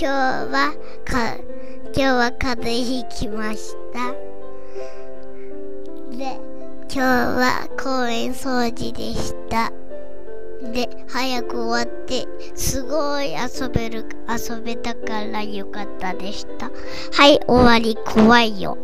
今日はか今日は風邪ひきました。で今日は公園掃除でした。で早く終わってすごい遊べる遊べたからよかったでした。はい終わり怖いよ。